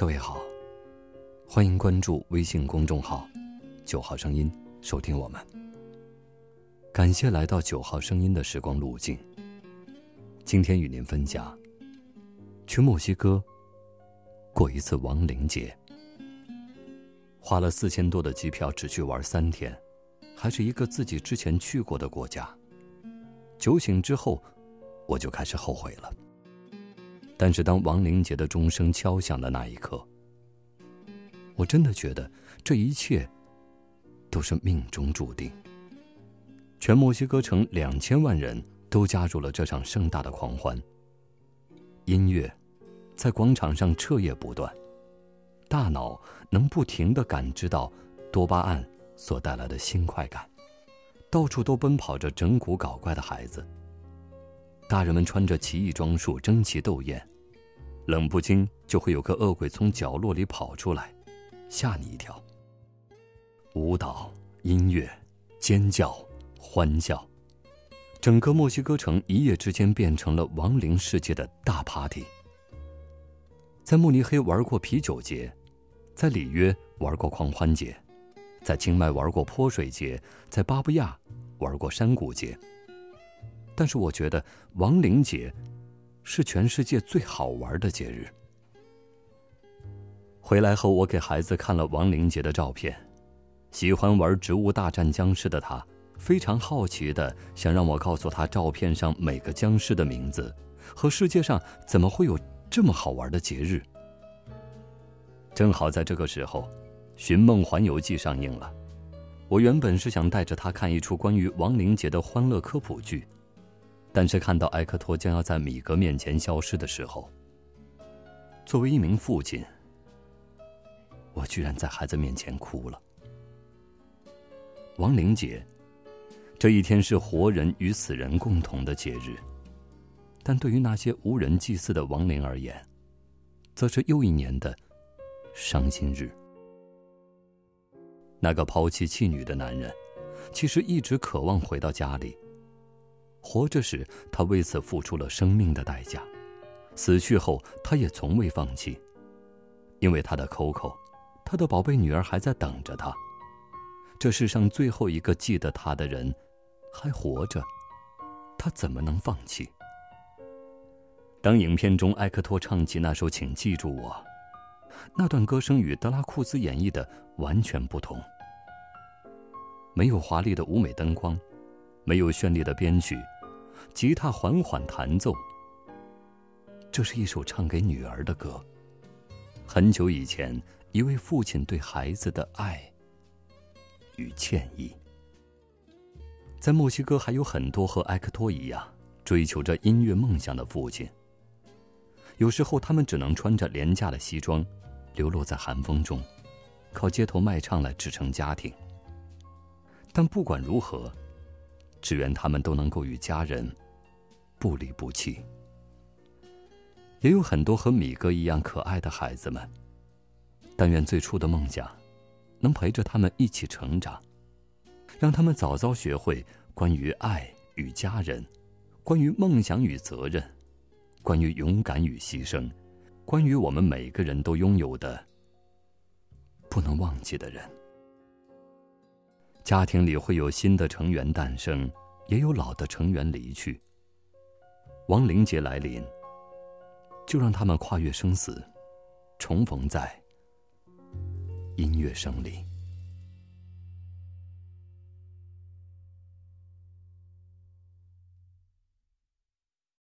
各位好，欢迎关注微信公众号“九号声音”，收听我们。感谢来到九号声音的时光路径。今天与您分享：去墨西哥过一次亡灵节，花了四千多的机票，只去玩三天，还是一个自己之前去过的国家。酒醒之后，我就开始后悔了。但是，当亡灵节的钟声敲响的那一刻，我真的觉得这一切都是命中注定。全墨西哥城两千万人都加入了这场盛大的狂欢。音乐在广场上彻夜不断，大脑能不停的感知到多巴胺所带来的新快感，到处都奔跑着整蛊搞怪的孩子。大人们穿着奇异装束，争奇斗艳。冷不丁就会有个恶鬼从角落里跑出来，吓你一跳。舞蹈、音乐、尖叫、欢笑，整个墨西哥城一夜之间变成了亡灵世界的大 party。在慕尼黑玩过啤酒节，在里约玩过狂欢节，在清迈玩过泼水节，在巴布亚玩过山谷节。但是我觉得亡灵节。是全世界最好玩的节日。回来后，我给孩子看了亡灵节的照片。喜欢玩《植物大战僵尸》的他，非常好奇的想让我告诉他照片上每个僵尸的名字，和世界上怎么会有这么好玩的节日。正好在这个时候，《寻梦环游记》上映了。我原本是想带着他看一出关于亡灵节的欢乐科普剧。但是看到埃克托将要在米格面前消失的时候，作为一名父亲，我居然在孩子面前哭了。亡灵节，这一天是活人与死人共同的节日，但对于那些无人祭祀的亡灵而言，则是又一年的伤心日。那个抛弃妻女的男人，其实一直渴望回到家里。活着时，他为此付出了生命的代价；死去后，他也从未放弃，因为他的 Coco，他的宝贝女儿还在等着他。这世上最后一个记得他的人，还活着，他怎么能放弃？当影片中埃克托唱起那首《请记住我》，那段歌声与德拉库斯演绎的完全不同，没有华丽的舞美灯光。没有绚丽的编曲，吉他缓缓弹奏。这是一首唱给女儿的歌。很久以前，一位父亲对孩子的爱与歉意。在墨西哥，还有很多和埃克托一样追求着音乐梦想的父亲。有时候，他们只能穿着廉价的西装，流落在寒风中，靠街头卖唱来支撑家庭。但不管如何。只愿他们都能够与家人不离不弃。也有很多和米哥一样可爱的孩子们，但愿最初的梦想能陪着他们一起成长，让他们早早学会关于爱与家人，关于梦想与责任，关于勇敢与牺牲，关于我们每个人都拥有的不能忘记的人。家庭里会有新的成员诞生，也有老的成员离去。亡灵节来临，就让他们跨越生死，重逢在音乐声里。